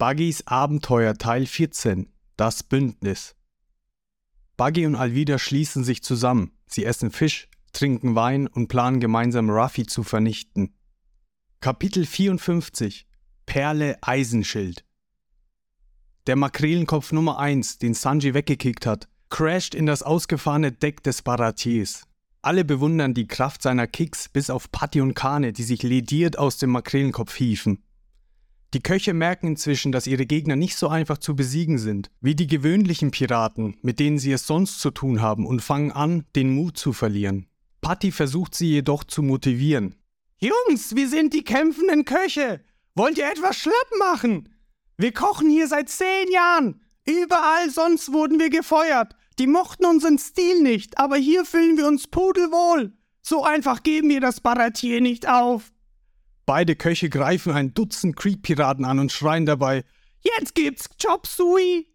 Buggys Abenteuer Teil 14 Das Bündnis Buggy und Alvida schließen sich zusammen. Sie essen Fisch, trinken Wein und planen gemeinsam Ruffy zu vernichten. Kapitel 54 Perle Eisenschild Der Makrelenkopf Nummer 1, den Sanji weggekickt hat, crasht in das ausgefahrene Deck des Baratiers. Alle bewundern die Kraft seiner Kicks, bis auf Patty und Kane, die sich lediert aus dem Makrelenkopf hieven. Die Köche merken inzwischen, dass ihre Gegner nicht so einfach zu besiegen sind, wie die gewöhnlichen Piraten, mit denen sie es sonst zu tun haben, und fangen an, den Mut zu verlieren. Patty versucht sie jedoch zu motivieren. Jungs, wir sind die kämpfenden Köche. Wollt ihr etwas schlapp machen? Wir kochen hier seit zehn Jahren. Überall sonst wurden wir gefeuert. Die mochten unseren Stil nicht, aber hier fühlen wir uns pudelwohl. So einfach geben wir das Baratier nicht auf. Beide Köche greifen ein Dutzend Creek-Piraten an und schreien dabei: Jetzt gibt's Chop Suey!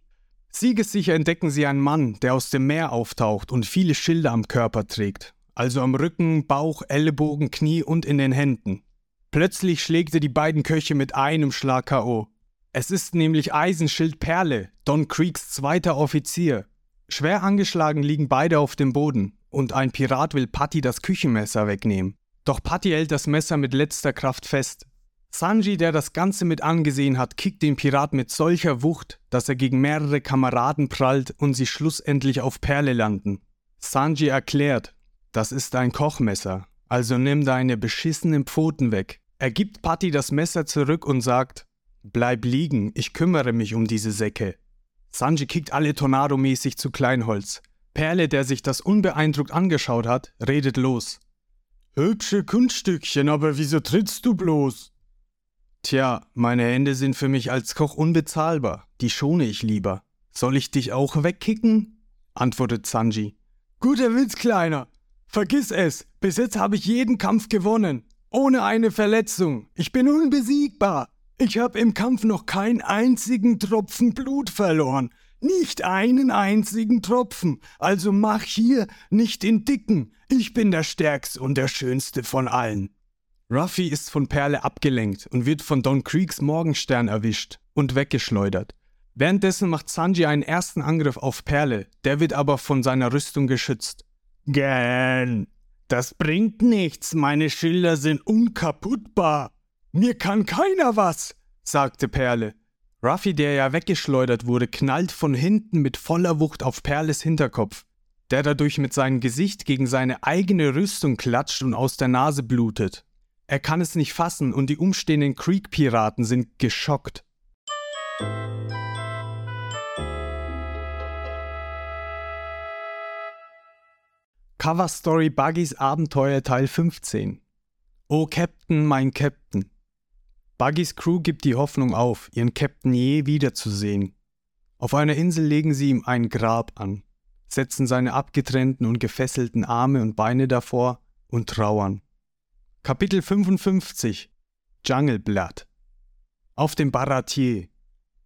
Siegessicher entdecken sie einen Mann, der aus dem Meer auftaucht und viele Schilder am Körper trägt, also am Rücken, Bauch, Ellenbogen, Knie und in den Händen. Plötzlich schlägt er die beiden Köche mit einem Schlag K.O. Es ist nämlich Eisenschild Perle, Don Creeks zweiter Offizier. Schwer angeschlagen liegen beide auf dem Boden und ein Pirat will Patty das Küchenmesser wegnehmen. Doch Patty hält das Messer mit letzter Kraft fest. Sanji, der das Ganze mit angesehen hat, kickt den Pirat mit solcher Wucht, dass er gegen mehrere Kameraden prallt und sie schlussendlich auf Perle landen. Sanji erklärt, das ist ein Kochmesser, also nimm deine beschissenen Pfoten weg. Er gibt Patty das Messer zurück und sagt, bleib liegen, ich kümmere mich um diese Säcke. Sanji kickt alle Tornado-mäßig zu Kleinholz. Perle, der sich das unbeeindruckt angeschaut hat, redet los. Hübsche Kunststückchen, aber wieso trittst du bloß? Tja, meine Hände sind für mich als Koch unbezahlbar, die schone ich lieber. Soll ich dich auch wegkicken? antwortet Sanji. Guter Witz, Kleiner. Vergiss es, bis jetzt habe ich jeden Kampf gewonnen. Ohne eine Verletzung. Ich bin unbesiegbar. Ich habe im Kampf noch keinen einzigen Tropfen Blut verloren. Nicht einen einzigen Tropfen. Also mach hier nicht den Dicken. Ich bin der Stärkste und der Schönste von allen. Ruffy ist von Perle abgelenkt und wird von Don Creeks Morgenstern erwischt und weggeschleudert. Währenddessen macht Sanji einen ersten Angriff auf Perle, der wird aber von seiner Rüstung geschützt. Gern. Das bringt nichts, meine Schilder sind unkaputtbar. Mir kann keiner was, sagte Perle. Ruffy, der ja weggeschleudert wurde, knallt von hinten mit voller Wucht auf Perles Hinterkopf, der dadurch mit seinem Gesicht gegen seine eigene Rüstung klatscht und aus der Nase blutet. Er kann es nicht fassen und die umstehenden Creek-Piraten sind geschockt. Cover Story Buggys Abenteuer Teil 15 Oh Captain, mein Captain. Buggys Crew gibt die Hoffnung auf, ihren Captain je wiederzusehen. Auf einer Insel legen sie ihm ein Grab an, setzen seine abgetrennten und gefesselten Arme und Beine davor und trauern. Kapitel 55 Jungle Blood Auf dem Baratier.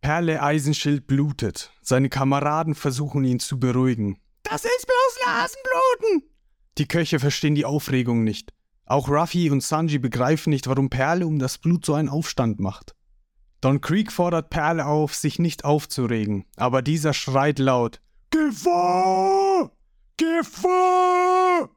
Perle Eisenschild blutet. Seine Kameraden versuchen ihn zu beruhigen. Das ist bloß Nasenbluten! Die Köche verstehen die Aufregung nicht. Auch Ruffy und Sanji begreifen nicht, warum Perle um das Blut so einen Aufstand macht. Don Creek fordert Perle auf, sich nicht aufzuregen, aber dieser schreit laut Gefahr! Gefahr!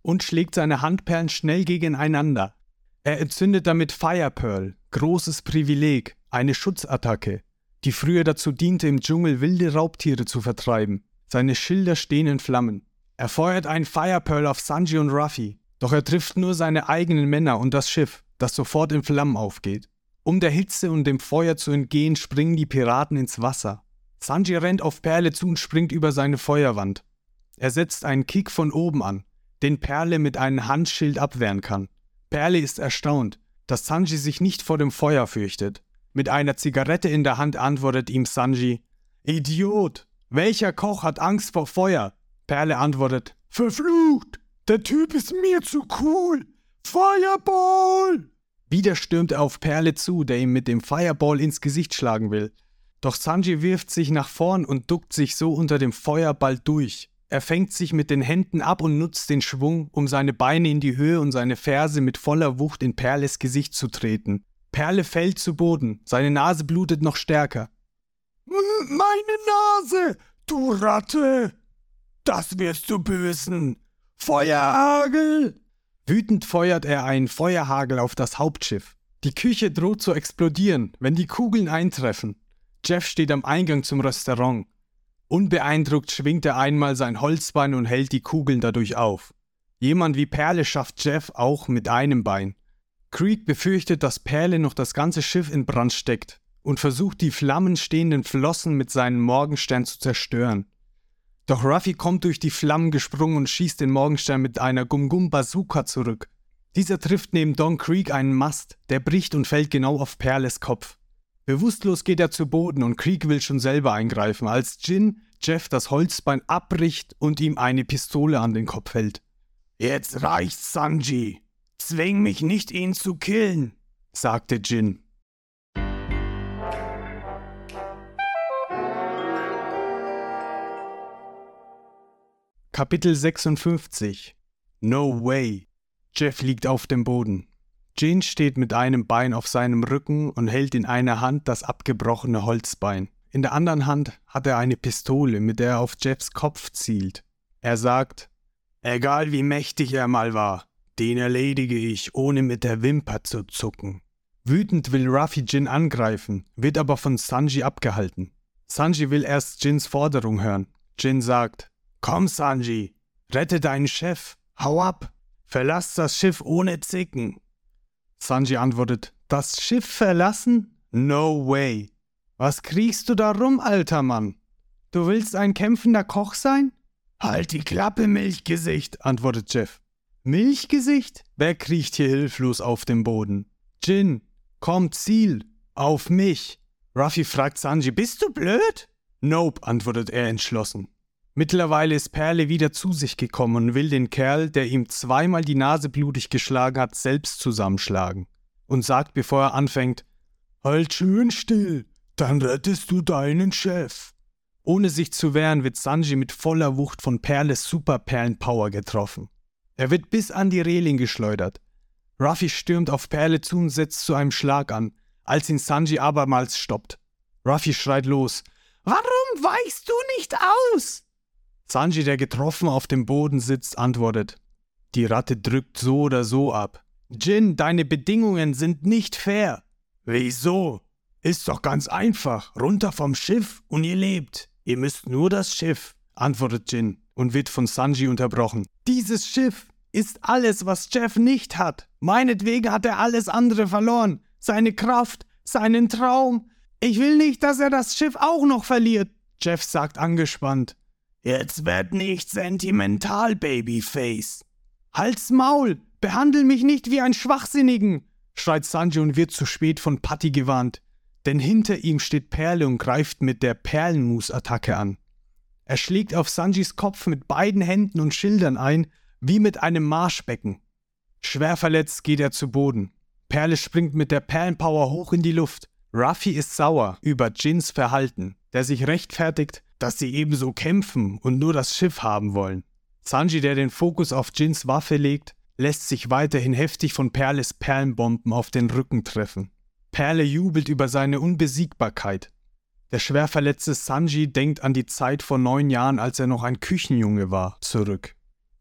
und schlägt seine Handperlen schnell gegeneinander. Er entzündet damit Fire Pearl, großes Privileg, eine Schutzattacke, die früher dazu diente, im Dschungel wilde Raubtiere zu vertreiben. Seine Schilder stehen in Flammen. Er feuert einen Fire Pearl auf Sanji und Ruffy, doch er trifft nur seine eigenen Männer und das Schiff, das sofort in Flammen aufgeht. Um der Hitze und dem Feuer zu entgehen, springen die Piraten ins Wasser. Sanji rennt auf Perle zu und springt über seine Feuerwand. Er setzt einen Kick von oben an, den Perle mit einem Handschild abwehren kann. Perle ist erstaunt, dass Sanji sich nicht vor dem Feuer fürchtet. Mit einer Zigarette in der Hand antwortet ihm Sanji: Idiot! Welcher Koch hat Angst vor Feuer? Perle antwortet: Verflucht! Der Typ ist mir zu cool. Fireball! Wieder stürmt er auf Perle zu, der ihm mit dem Fireball ins Gesicht schlagen will. Doch Sanji wirft sich nach vorn und duckt sich so unter dem Feuerball durch. Er fängt sich mit den Händen ab und nutzt den Schwung, um seine Beine in die Höhe und seine Ferse mit voller Wucht in Perles Gesicht zu treten. Perle fällt zu Boden, seine Nase blutet noch stärker. Meine Nase, du Ratte! Das wirst du bösen! Feuerhagel! Wütend feuert er einen Feuerhagel auf das Hauptschiff. Die Küche droht zu explodieren, wenn die Kugeln eintreffen. Jeff steht am Eingang zum Restaurant. Unbeeindruckt schwingt er einmal sein Holzbein und hält die Kugeln dadurch auf. Jemand wie Perle schafft Jeff auch mit einem Bein. Creek befürchtet, dass Perle noch das ganze Schiff in Brand steckt und versucht, die flammenstehenden Flossen mit seinem Morgenstern zu zerstören. Doch Ruffy kommt durch die Flammen gesprungen und schießt den Morgenstern mit einer Gum-Gum Bazooka zurück. Dieser trifft neben Don Creek einen Mast, der bricht und fällt genau auf Perles Kopf. Bewusstlos geht er zu Boden und Creek will schon selber eingreifen, als Jin Jeff das Holzbein abbricht und ihm eine Pistole an den Kopf hält. Jetzt reicht's, Sanji. Zwing mich nicht, ihn zu killen, sagte Jin. Kapitel 56 No way. Jeff liegt auf dem Boden. Jin steht mit einem Bein auf seinem Rücken und hält in einer Hand das abgebrochene Holzbein. In der anderen Hand hat er eine Pistole, mit der er auf Jeffs Kopf zielt. Er sagt, egal wie mächtig er mal war, den erledige ich, ohne mit der Wimper zu zucken. Wütend will Ruffy Jin angreifen, wird aber von Sanji abgehalten. Sanji will erst Jins Forderung hören. Jin sagt, Komm, Sanji, rette deinen Chef, hau ab, verlass das Schiff ohne Zicken. Sanji antwortet, das Schiff verlassen? No way. Was kriechst du da rum, alter Mann? Du willst ein kämpfender Koch sein? Halt die Klappe, Milchgesicht, antwortet Jeff. Milchgesicht? Wer kriecht hier hilflos auf dem Boden? Jin, komm, Ziel, auf mich. Ruffy fragt Sanji, bist du blöd? Nope, antwortet er entschlossen. Mittlerweile ist Perle wieder zu sich gekommen und will den Kerl, der ihm zweimal die Nase blutig geschlagen hat, selbst zusammenschlagen. Und sagt, bevor er anfängt, Halt schön still, dann rettest du deinen Chef. Ohne sich zu wehren, wird Sanji mit voller Wucht von Perles Superperlenpower getroffen. Er wird bis an die Reling geschleudert. Ruffy stürmt auf Perle zu und setzt zu einem Schlag an, als ihn Sanji abermals stoppt. Ruffy schreit los. Warum weichst du nicht aus? Sanji, der getroffen auf dem Boden sitzt, antwortet: Die Ratte drückt so oder so ab. Jin, deine Bedingungen sind nicht fair. Wieso? Ist doch ganz einfach. Runter vom Schiff und ihr lebt. Ihr müsst nur das Schiff, antwortet Jin und wird von Sanji unterbrochen. Dieses Schiff ist alles, was Jeff nicht hat. Meinetwegen hat er alles andere verloren. Seine Kraft, seinen Traum. Ich will nicht, dass er das Schiff auch noch verliert. Jeff sagt angespannt. Jetzt werd nicht sentimental, Babyface. Halt's Maul! Behandel mich nicht wie ein Schwachsinnigen! schreit Sanji und wird zu spät von Patty gewarnt. Denn hinter ihm steht Perle und greift mit der Perlenmus-Attacke an. Er schlägt auf Sanjis Kopf mit beiden Händen und Schildern ein, wie mit einem Marschbecken. Schwer verletzt geht er zu Boden. Perle springt mit der Perlenpower hoch in die Luft. Ruffy ist sauer über Jins Verhalten, der sich rechtfertigt, dass sie ebenso kämpfen und nur das Schiff haben wollen. Sanji, der den Fokus auf Jins Waffe legt, lässt sich weiterhin heftig von Perles Perlenbomben auf den Rücken treffen. Perle jubelt über seine Unbesiegbarkeit. Der schwer verletzte Sanji denkt an die Zeit vor neun Jahren, als er noch ein Küchenjunge war, zurück.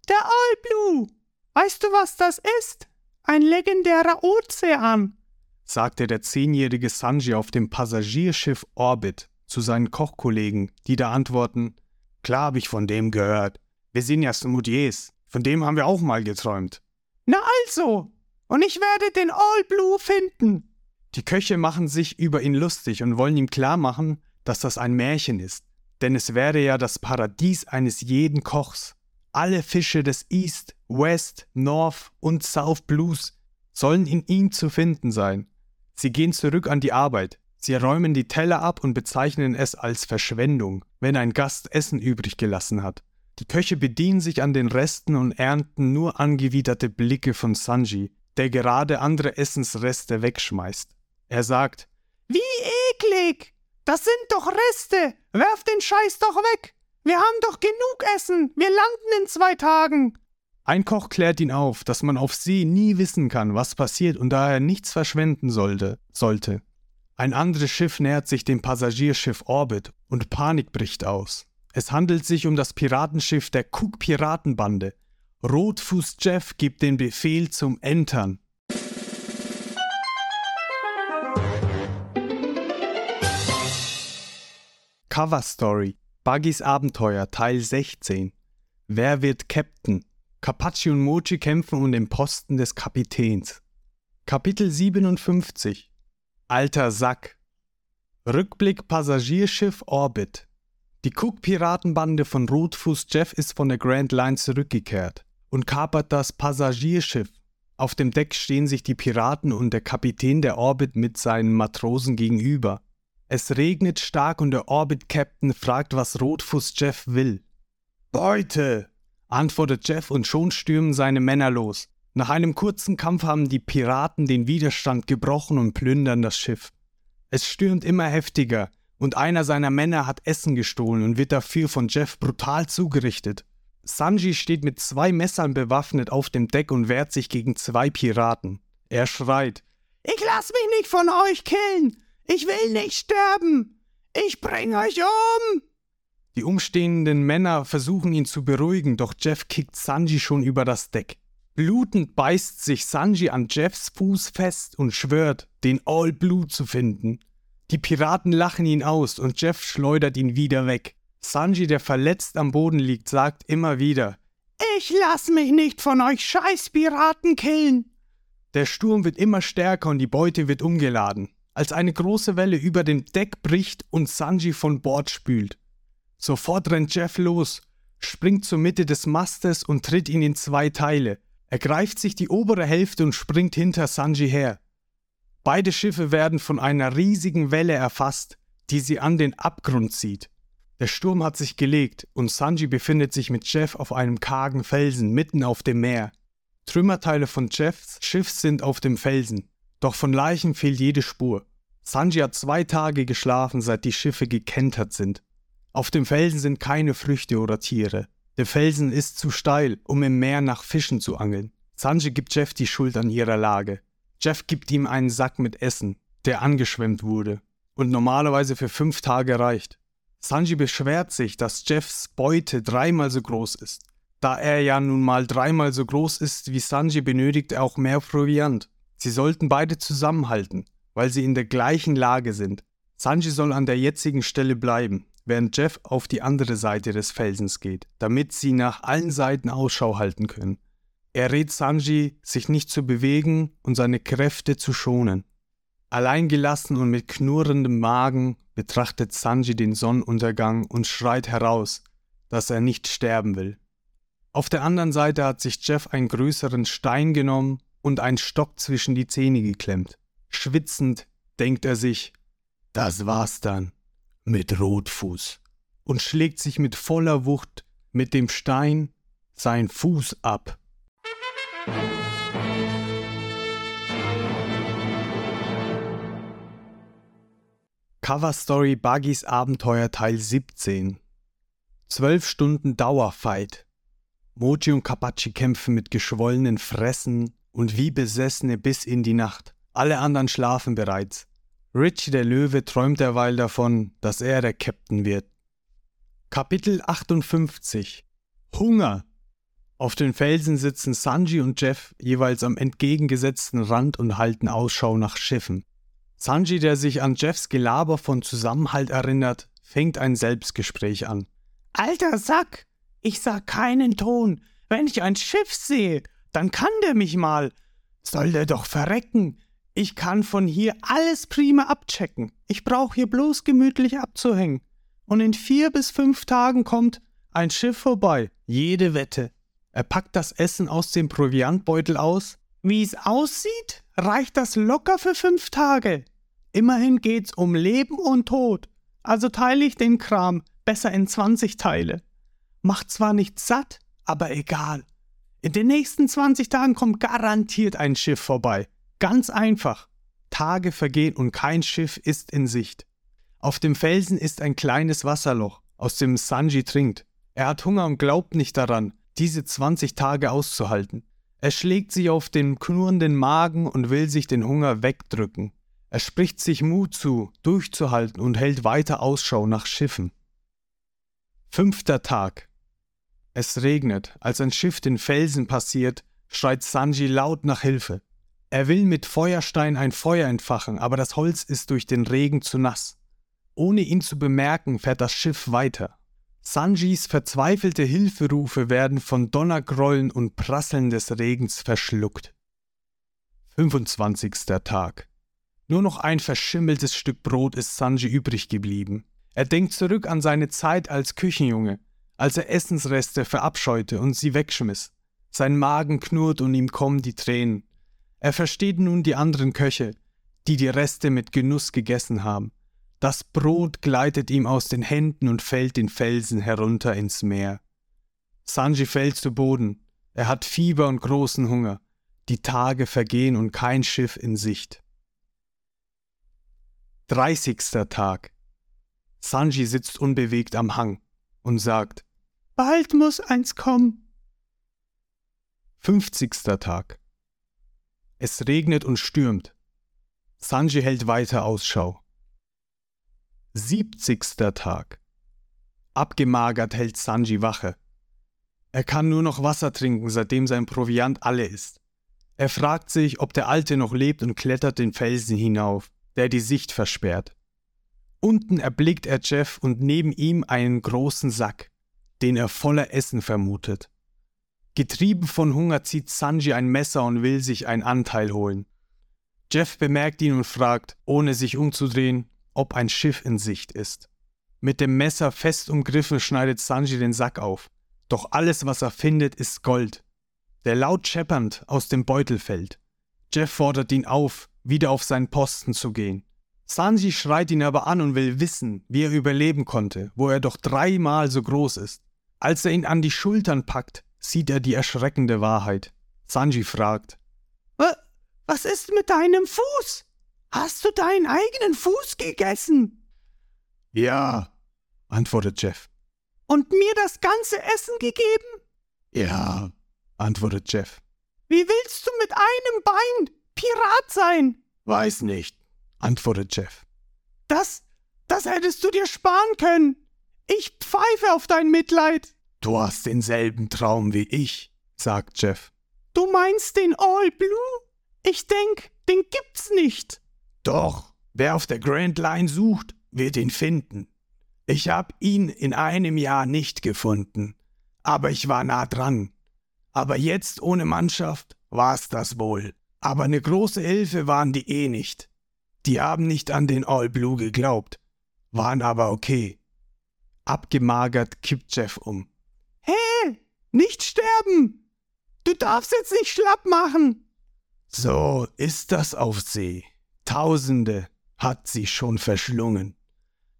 Der All Blue! Weißt du, was das ist? Ein legendärer Ozean, sagte der zehnjährige Sanji auf dem Passagierschiff Orbit zu seinen Kochkollegen, die da antworten, klar habe ich von dem gehört. Wir sind ja Smoutiers. Von dem haben wir auch mal geträumt. Na also, und ich werde den All Blue finden. Die Köche machen sich über ihn lustig und wollen ihm klar machen, dass das ein Märchen ist. Denn es wäre ja das Paradies eines jeden Kochs. Alle Fische des East, West, North und South Blues sollen in ihm zu finden sein. Sie gehen zurück an die Arbeit. Sie räumen die Teller ab und bezeichnen es als Verschwendung, wenn ein Gast Essen übrig gelassen hat. Die Köche bedienen sich an den Resten und ernten nur angewiderte Blicke von Sanji, der gerade andere Essensreste wegschmeißt. Er sagt, Wie eklig! Das sind doch Reste! Werf den Scheiß doch weg! Wir haben doch genug Essen! Wir landen in zwei Tagen! Ein Koch klärt ihn auf, dass man auf See nie wissen kann, was passiert und daher nichts verschwenden sollte. sollte. Ein anderes Schiff nähert sich dem Passagierschiff Orbit und Panik bricht aus. Es handelt sich um das Piratenschiff der Cook Piratenbande. Rotfuß Jeff gibt den Befehl zum Entern. Cover Story Buggys Abenteuer Teil 16 Wer wird Captain? Carpacci und Mochi kämpfen um den Posten des Kapitäns. Kapitel 57 Alter Sack Rückblick Passagierschiff Orbit Die Cook-Piratenbande von Rotfuß Jeff ist von der Grand Line zurückgekehrt und kapert das Passagierschiff. Auf dem Deck stehen sich die Piraten und der Kapitän der Orbit mit seinen Matrosen gegenüber. Es regnet stark und der Orbit-Captain fragt, was Rotfuß Jeff will. Beute, antwortet Jeff und schon stürmen seine Männer los. Nach einem kurzen Kampf haben die Piraten den Widerstand gebrochen und plündern das Schiff. Es stürmt immer heftiger und einer seiner Männer hat Essen gestohlen und wird dafür von Jeff brutal zugerichtet. Sanji steht mit zwei Messern bewaffnet auf dem Deck und wehrt sich gegen zwei Piraten. Er schreit: Ich lass mich nicht von euch killen! Ich will nicht sterben! Ich bring euch um! Die umstehenden Männer versuchen ihn zu beruhigen, doch Jeff kickt Sanji schon über das Deck. Blutend beißt sich Sanji an Jeffs Fuß fest und schwört, den All Blue zu finden. Die Piraten lachen ihn aus und Jeff schleudert ihn wieder weg. Sanji, der verletzt am Boden liegt, sagt immer wieder: Ich lass mich nicht von euch Scheißpiraten killen! Der Sturm wird immer stärker und die Beute wird umgeladen, als eine große Welle über dem Deck bricht und Sanji von Bord spült. Sofort rennt Jeff los, springt zur Mitte des Mastes und tritt ihn in zwei Teile. Er greift sich die obere Hälfte und springt hinter Sanji her. Beide Schiffe werden von einer riesigen Welle erfasst, die sie an den Abgrund zieht. Der Sturm hat sich gelegt und Sanji befindet sich mit Jeff auf einem kargen Felsen mitten auf dem Meer. Trümmerteile von Jeffs Schiff sind auf dem Felsen, doch von Leichen fehlt jede Spur. Sanji hat zwei Tage geschlafen, seit die Schiffe gekentert sind. Auf dem Felsen sind keine Früchte oder Tiere. Der Felsen ist zu steil, um im Meer nach Fischen zu angeln. Sanji gibt Jeff die Schuld an ihrer Lage. Jeff gibt ihm einen Sack mit Essen, der angeschwemmt wurde und normalerweise für fünf Tage reicht. Sanji beschwert sich, dass Jeffs Beute dreimal so groß ist. Da er ja nun mal dreimal so groß ist wie Sanji, benötigt er auch mehr Proviant. Sie sollten beide zusammenhalten, weil sie in der gleichen Lage sind. Sanji soll an der jetzigen Stelle bleiben, während Jeff auf die andere Seite des Felsens geht, damit sie nach allen Seiten Ausschau halten können. Er rät Sanji, sich nicht zu bewegen und seine Kräfte zu schonen. Alleingelassen und mit knurrendem Magen betrachtet Sanji den Sonnenuntergang und schreit heraus, dass er nicht sterben will. Auf der anderen Seite hat sich Jeff einen größeren Stein genommen und einen Stock zwischen die Zähne geklemmt. Schwitzend denkt er sich, das war's dann mit Rotfuß und schlägt sich mit voller Wucht mit dem Stein sein Fuß ab. Cover Story Buggys Abenteuer Teil 17 Zwölf Stunden Dauerfight. Mochi und Kapachi kämpfen mit geschwollenen Fressen und wie Besessene bis in die Nacht. Alle anderen schlafen bereits. Richie der Löwe träumt derweil davon, dass er der Captain wird. Kapitel 58 Hunger Auf den Felsen sitzen Sanji und Jeff jeweils am entgegengesetzten Rand und halten Ausschau nach Schiffen. Sanji, der sich an Jeffs Gelaber von Zusammenhalt erinnert, fängt ein Selbstgespräch an. Alter Sack, ich sah keinen Ton. Wenn ich ein Schiff sehe, dann kann der mich mal. Soll der doch verrecken. Ich kann von hier alles prima abchecken. Ich brauche hier bloß gemütlich abzuhängen. Und in vier bis fünf Tagen kommt ein Schiff vorbei. Jede Wette. Er packt das Essen aus dem Proviantbeutel aus. Wie es aussieht, reicht das locker für fünf Tage. Immerhin geht's um Leben und Tod. Also teile ich den Kram besser in 20 Teile. Macht zwar nicht satt, aber egal. In den nächsten 20 Tagen kommt garantiert ein Schiff vorbei. Ganz einfach. Tage vergehen und kein Schiff ist in Sicht. Auf dem Felsen ist ein kleines Wasserloch, aus dem Sanji trinkt. Er hat Hunger und glaubt nicht daran, diese 20 Tage auszuhalten. Er schlägt sich auf den knurrenden Magen und will sich den Hunger wegdrücken. Er spricht sich Mut zu, durchzuhalten und hält weiter Ausschau nach Schiffen. Fünfter Tag. Es regnet. Als ein Schiff den Felsen passiert, schreit Sanji laut nach Hilfe. Er will mit Feuerstein ein Feuer entfachen, aber das Holz ist durch den Regen zu nass. Ohne ihn zu bemerken, fährt das Schiff weiter. Sanjis verzweifelte Hilferufe werden von Donnergrollen und Prasseln des Regens verschluckt. 25. Tag. Nur noch ein verschimmeltes Stück Brot ist Sanji übrig geblieben. Er denkt zurück an seine Zeit als Küchenjunge, als er Essensreste verabscheute und sie wegschmiss. Sein Magen knurrt und ihm kommen die Tränen. Er versteht nun die anderen Köche, die die Reste mit Genuss gegessen haben. Das Brot gleitet ihm aus den Händen und fällt den Felsen herunter ins Meer. Sanji fällt zu Boden. Er hat Fieber und großen Hunger. Die Tage vergehen und kein Schiff in Sicht. 30. Tag. Sanji sitzt unbewegt am Hang und sagt: Bald muss eins kommen. 50. Tag. Es regnet und stürmt. Sanji hält weiter Ausschau. 70. Tag. Abgemagert hält Sanji Wache. Er kann nur noch Wasser trinken, seitdem sein Proviant alle ist. Er fragt sich, ob der Alte noch lebt und klettert den Felsen hinauf, der die Sicht versperrt. Unten erblickt er Jeff und neben ihm einen großen Sack, den er voller Essen vermutet. Getrieben von Hunger zieht Sanji ein Messer und will sich einen Anteil holen. Jeff bemerkt ihn und fragt, ohne sich umzudrehen, ob ein Schiff in Sicht ist. Mit dem Messer fest umgriffen schneidet Sanji den Sack auf. Doch alles, was er findet, ist Gold. Der laut scheppernd aus dem Beutel fällt. Jeff fordert ihn auf, wieder auf seinen Posten zu gehen. Sanji schreit ihn aber an und will wissen, wie er überleben konnte, wo er doch dreimal so groß ist. Als er ihn an die Schultern packt, sieht er die erschreckende Wahrheit. Sanji fragt: Was ist mit deinem Fuß? Hast du deinen eigenen Fuß gegessen? Ja, antwortet Jeff. Und mir das ganze Essen gegeben? Ja, antwortet Jeff. Wie willst du mit einem Bein Pirat sein? Weiß nicht, antwortet Jeff. Das, das hättest du dir sparen können. Ich pfeife auf dein Mitleid. Du hast denselben Traum wie ich, sagt Jeff. Du meinst den All Blue? Ich denk, den gibt's nicht. Doch, wer auf der Grand Line sucht, wird ihn finden. Ich hab ihn in einem Jahr nicht gefunden, aber ich war nah dran. Aber jetzt ohne Mannschaft war's das wohl. Aber eine große Hilfe waren die eh nicht. Die haben nicht an den All Blue geglaubt, waren aber okay. Abgemagert kippt Jeff um. Nicht sterben! Du darfst jetzt nicht schlapp machen! So ist das auf See. Tausende hat sie schon verschlungen.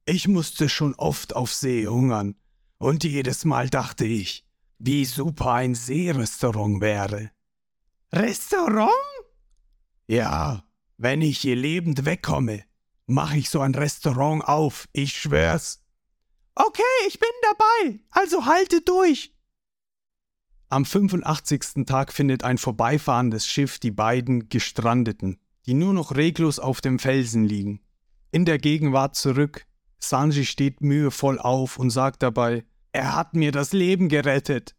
Ich musste schon oft auf See hungern, und jedes Mal dachte ich, wie super ein Seerestaurant wäre. Restaurant? Ja, wenn ich hier lebend wegkomme, mache ich so ein Restaurant auf, ich schwör's. Okay, ich bin dabei, also halte durch. Am 85. Tag findet ein vorbeifahrendes Schiff die beiden Gestrandeten die nur noch reglos auf dem Felsen liegen. In der Gegenwart zurück. Sanji steht mühevoll auf und sagt dabei, er hat mir das Leben gerettet,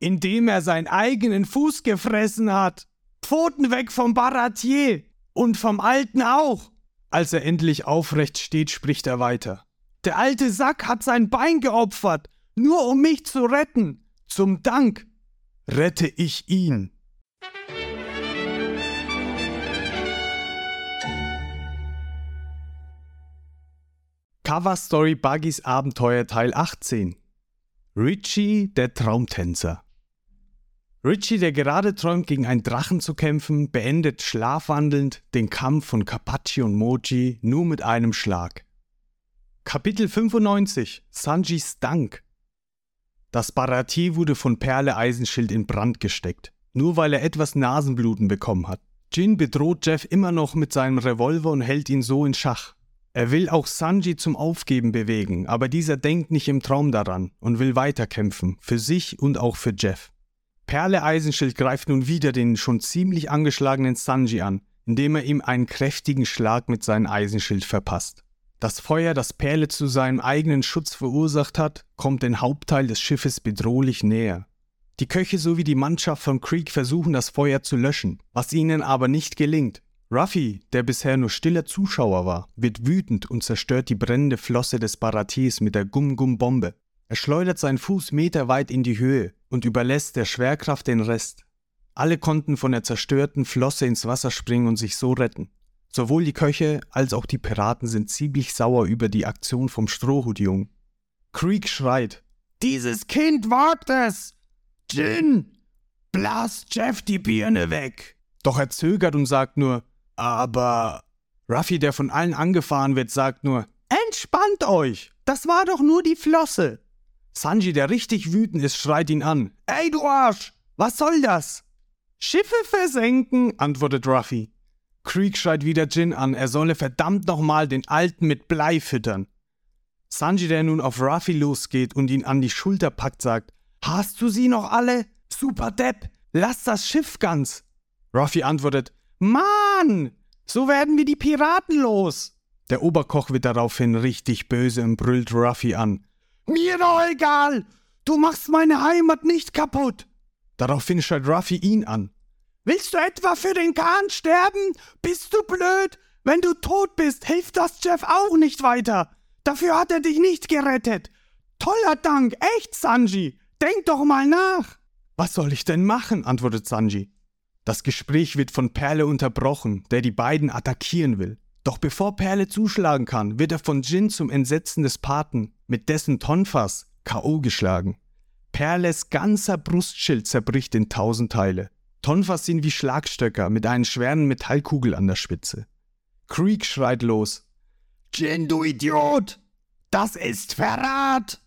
indem er seinen eigenen Fuß gefressen hat. Pfoten weg vom Baratier und vom Alten auch. Als er endlich aufrecht steht, spricht er weiter. Der alte Sack hat sein Bein geopfert, nur um mich zu retten. Zum Dank rette ich ihn. Cover Story Buggys Abenteuer Teil 18 Richie, der Traumtänzer Richie, der gerade träumt, gegen einen Drachen zu kämpfen, beendet schlafwandelnd den Kampf von Kapachi und Moji nur mit einem Schlag. Kapitel 95 Sanjis Dank Das Baratier wurde von Perle Eisenschild in Brand gesteckt, nur weil er etwas Nasenbluten bekommen hat. Jin bedroht Jeff immer noch mit seinem Revolver und hält ihn so in Schach. Er will auch Sanji zum Aufgeben bewegen, aber dieser denkt nicht im Traum daran und will weiterkämpfen, für sich und auch für Jeff. Perle Eisenschild greift nun wieder den schon ziemlich angeschlagenen Sanji an, indem er ihm einen kräftigen Schlag mit seinem Eisenschild verpasst. Das Feuer, das Perle zu seinem eigenen Schutz verursacht hat, kommt den Hauptteil des Schiffes bedrohlich näher. Die Köche sowie die Mannschaft von Creek versuchen das Feuer zu löschen, was ihnen aber nicht gelingt. Ruffy, der bisher nur stiller Zuschauer war, wird wütend und zerstört die brennende Flosse des Baratis mit der Gum-Gum-Bombe. Er schleudert seinen Fuß meterweit in die Höhe und überlässt der Schwerkraft den Rest. Alle konnten von der zerstörten Flosse ins Wasser springen und sich so retten. Sowohl die Köche als auch die Piraten sind ziemlich sauer über die Aktion vom Strohhutjungen. Creek schreit: Dieses Kind wagt es! Jin! Blas Jeff die Birne weg! Doch er zögert und sagt nur: Aber. Ruffy, der von allen angefahren wird, sagt nur: Entspannt euch! Das war doch nur die Flosse! Sanji, der richtig wütend ist, schreit ihn an: Ey, du Arsch! Was soll das? Schiffe versenken, antwortet Ruffy. Creek schreit wieder Jin an, er solle verdammt nochmal den Alten mit Blei füttern. Sanji, der nun auf Ruffy losgeht und ihn an die Schulter packt, sagt: Hast du sie noch alle? Super Depp, lass das Schiff ganz. Ruffy antwortet: Mann, so werden wir die Piraten los. Der Oberkoch wird daraufhin richtig böse und brüllt Ruffy an: Mir doch egal, du machst meine Heimat nicht kaputt. Daraufhin schreit Ruffy ihn an: Willst du etwa für den Kahn sterben? Bist du blöd? Wenn du tot bist, hilft das Jeff auch nicht weiter. Dafür hat er dich nicht gerettet. Toller Dank, echt, Sanji. Denk doch mal nach. Was soll ich denn machen? antwortet Sanji. Das Gespräch wird von Perle unterbrochen, der die beiden attackieren will. Doch bevor Perle zuschlagen kann, wird er von Jin zum Entsetzen des Paten mit dessen Tonfass K.O. geschlagen. Perles ganzer Brustschild zerbricht in tausend Teile. Tonfas sind wie Schlagstöcker mit einer schweren Metallkugel an der Spitze. Creek schreit los. Jin, du Idiot! Das ist Verrat!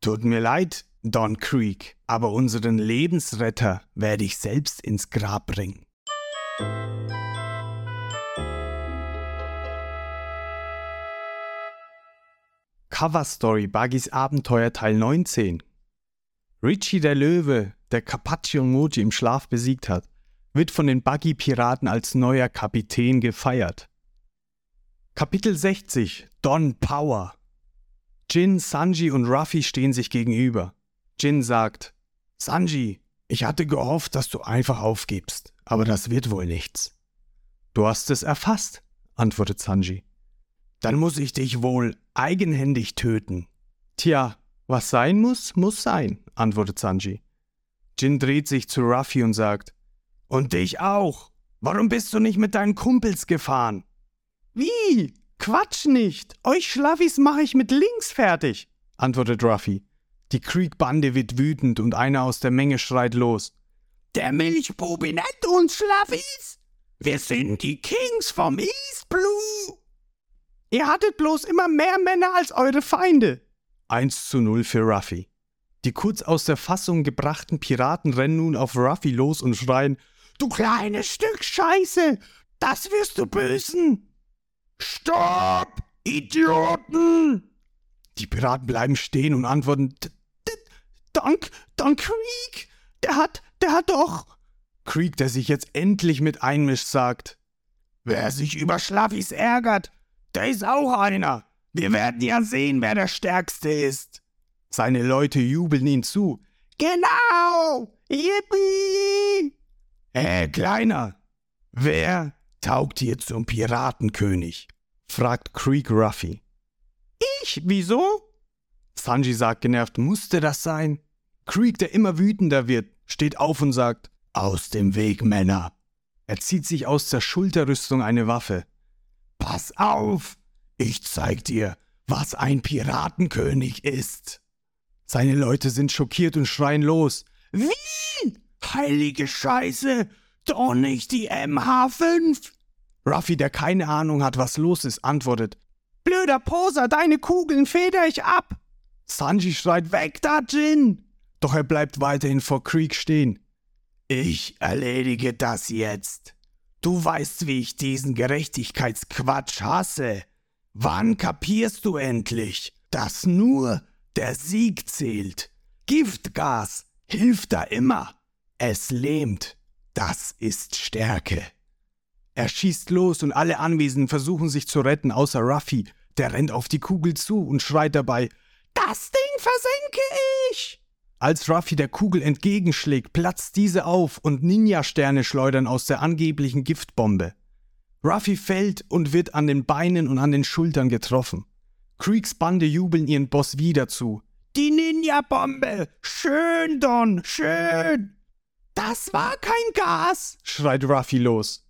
Tut mir leid, Don Creek, aber unseren Lebensretter werde ich selbst ins Grab bringen. Cover Story Buggys Abenteuer Teil 19 Richie der Löwe, der Carpaccio Moji im Schlaf besiegt hat, wird von den Buggy-Piraten als neuer Kapitän gefeiert. Kapitel 60 Don Power Jin, Sanji und Ruffy stehen sich gegenüber. Jin sagt: Sanji, ich hatte gehofft, dass du einfach aufgibst, aber das wird wohl nichts. Du hast es erfasst, antwortet Sanji. Dann muss ich dich wohl eigenhändig töten. Tja, was sein muss, muss sein, antwortet Sanji. Jin dreht sich zu Ruffy und sagt: Und dich auch. Warum bist du nicht mit deinen Kumpels gefahren? Wie? Quatsch nicht. Euch Schlaffis mache ich mit links fertig, antwortet Ruffy. Die Creek-Bande wird wütend und einer aus der Menge schreit los. Der Milchbubi nennt uns Schlaffis? Wir sind die Kings vom East Blue. Ihr hattet bloß immer mehr Männer als eure Feinde, 1 zu 0 für Ruffy. Die kurz aus der Fassung gebrachten Piraten rennen nun auf Ruffy los und schreien: Du kleines Stück Scheiße! Das wirst du büßen! Stopp! Idioten! Die Piraten bleiben stehen und antworten: Dank, Dank Creek! Der hat, der hat doch. Creek, der sich jetzt endlich mit einmischt, sagt: Wer sich über Schlaffis ärgert, der ist auch einer. Wir werden ja sehen, wer der Stärkste ist. Seine Leute jubeln ihm zu. Genau! Yippie! Äh, Kleiner, wer taugt hier zum Piratenkönig? fragt Creek Ruffy. Ich? Wieso? Sanji sagt genervt, musste das sein? Creek, der immer wütender wird, steht auf und sagt, aus dem Weg, Männer. Er zieht sich aus der Schulterrüstung eine Waffe. Pass auf, ich zeig dir, was ein Piratenkönig ist. Seine Leute sind schockiert und schreien los. Wie? Heilige Scheiße! Doch nicht die MH5! Ruffy, der keine Ahnung hat, was los ist, antwortet. Blöder Poser, deine Kugeln feder ich ab! Sanji schreit weg da, Jin! Doch er bleibt weiterhin vor Creek stehen. Ich erledige das jetzt. Du weißt, wie ich diesen Gerechtigkeitsquatsch hasse. Wann kapierst du endlich, dass nur der Sieg zählt? Giftgas hilft da immer. Es lähmt. Das ist Stärke. Er schießt los und alle Anwesenden versuchen sich zu retten, außer Ruffy. Der rennt auf die Kugel zu und schreit dabei: Das Ding versenke ich! Als Ruffy der Kugel entgegenschlägt, platzt diese auf und Ninja-Sterne schleudern aus der angeblichen Giftbombe. Ruffy fällt und wird an den Beinen und an den Schultern getroffen. Creeks Bande jubeln ihren Boss wieder zu. Die Ninja-Bombe! Schön, Don, schön! Das war kein Gas! schreit Ruffy los.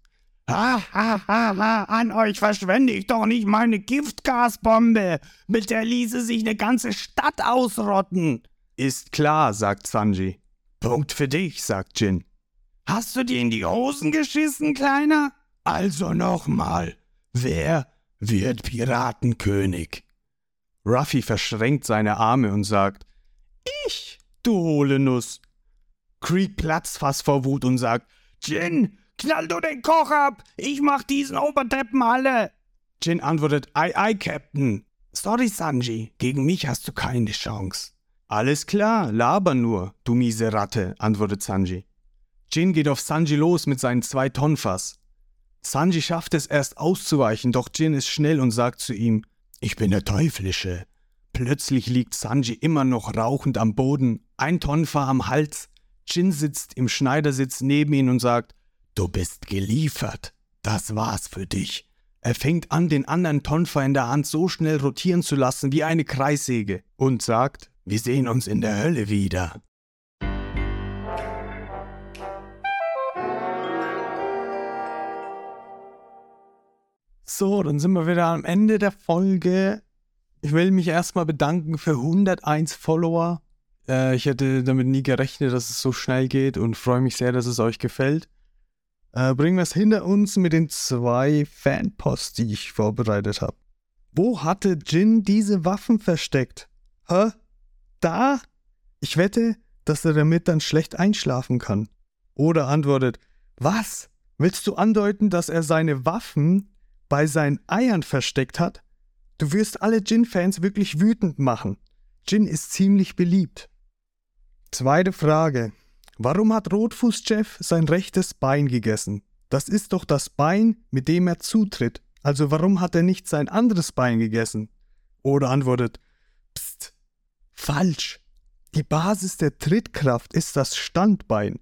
Ha, ha, ha, ha, an euch verschwende ich doch nicht meine Giftgasbombe. Mit der ließe sich eine ganze Stadt ausrotten. Ist klar, sagt Sanji. Punkt für dich, sagt Jin. Hast du dir in die Hosen geschissen, Kleiner? Also nochmal. Wer wird Piratenkönig? Ruffy verschränkt seine Arme und sagt: Ich, du hohle Nuss. Creek platzt fast vor Wut und sagt: Jin, knall du den Koch ab! Ich mach diesen Oberdeppen alle! Jin antwortet: Ei, ei, Captain. Sorry, Sanji, gegen mich hast du keine Chance. Alles klar, laber nur, du miese Ratte, antwortet Sanji. Jin geht auf Sanji los mit seinen zwei Tonfas. Sanji schafft es erst auszuweichen, doch Jin ist schnell und sagt zu ihm, ich bin der Teuflische. Plötzlich liegt Sanji immer noch rauchend am Boden, ein Tonfa am Hals. Jin sitzt im Schneidersitz neben ihn und sagt, du bist geliefert. Das war's für dich. Er fängt an, den anderen Tonfa in der Hand so schnell rotieren zu lassen wie eine Kreissäge und sagt, wir sehen uns in der Hölle wieder. So, dann sind wir wieder am Ende der Folge. Ich will mich erstmal bedanken für 101 Follower. Äh, ich hätte damit nie gerechnet, dass es so schnell geht und freue mich sehr, dass es euch gefällt. Äh, bringen wir es hinter uns mit den zwei Fanposts, die ich vorbereitet habe. Wo hatte Jin diese Waffen versteckt? Hä? da? Ich wette, dass er damit dann schlecht einschlafen kann. Oder antwortet, was? Willst du andeuten, dass er seine Waffen bei seinen Eiern versteckt hat? Du wirst alle Jin-Fans wirklich wütend machen. Jin ist ziemlich beliebt. Zweite Frage. Warum hat Rotfuß Jeff sein rechtes Bein gegessen? Das ist doch das Bein, mit dem er zutritt. Also warum hat er nicht sein anderes Bein gegessen? Oder antwortet, Psst, Falsch. Die Basis der Trittkraft ist das Standbein.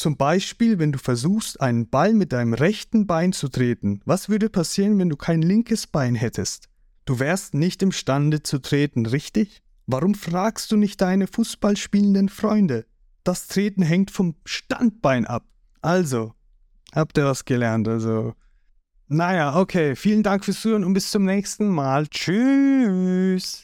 Zum Beispiel, wenn du versuchst, einen Ball mit deinem rechten Bein zu treten. Was würde passieren, wenn du kein linkes Bein hättest? Du wärst nicht imstande zu treten, richtig? Warum fragst du nicht deine Fußballspielenden Freunde? Das Treten hängt vom Standbein ab. Also, habt ihr was gelernt? Also, naja, okay. Vielen Dank fürs Zuhören und bis zum nächsten Mal. Tschüss.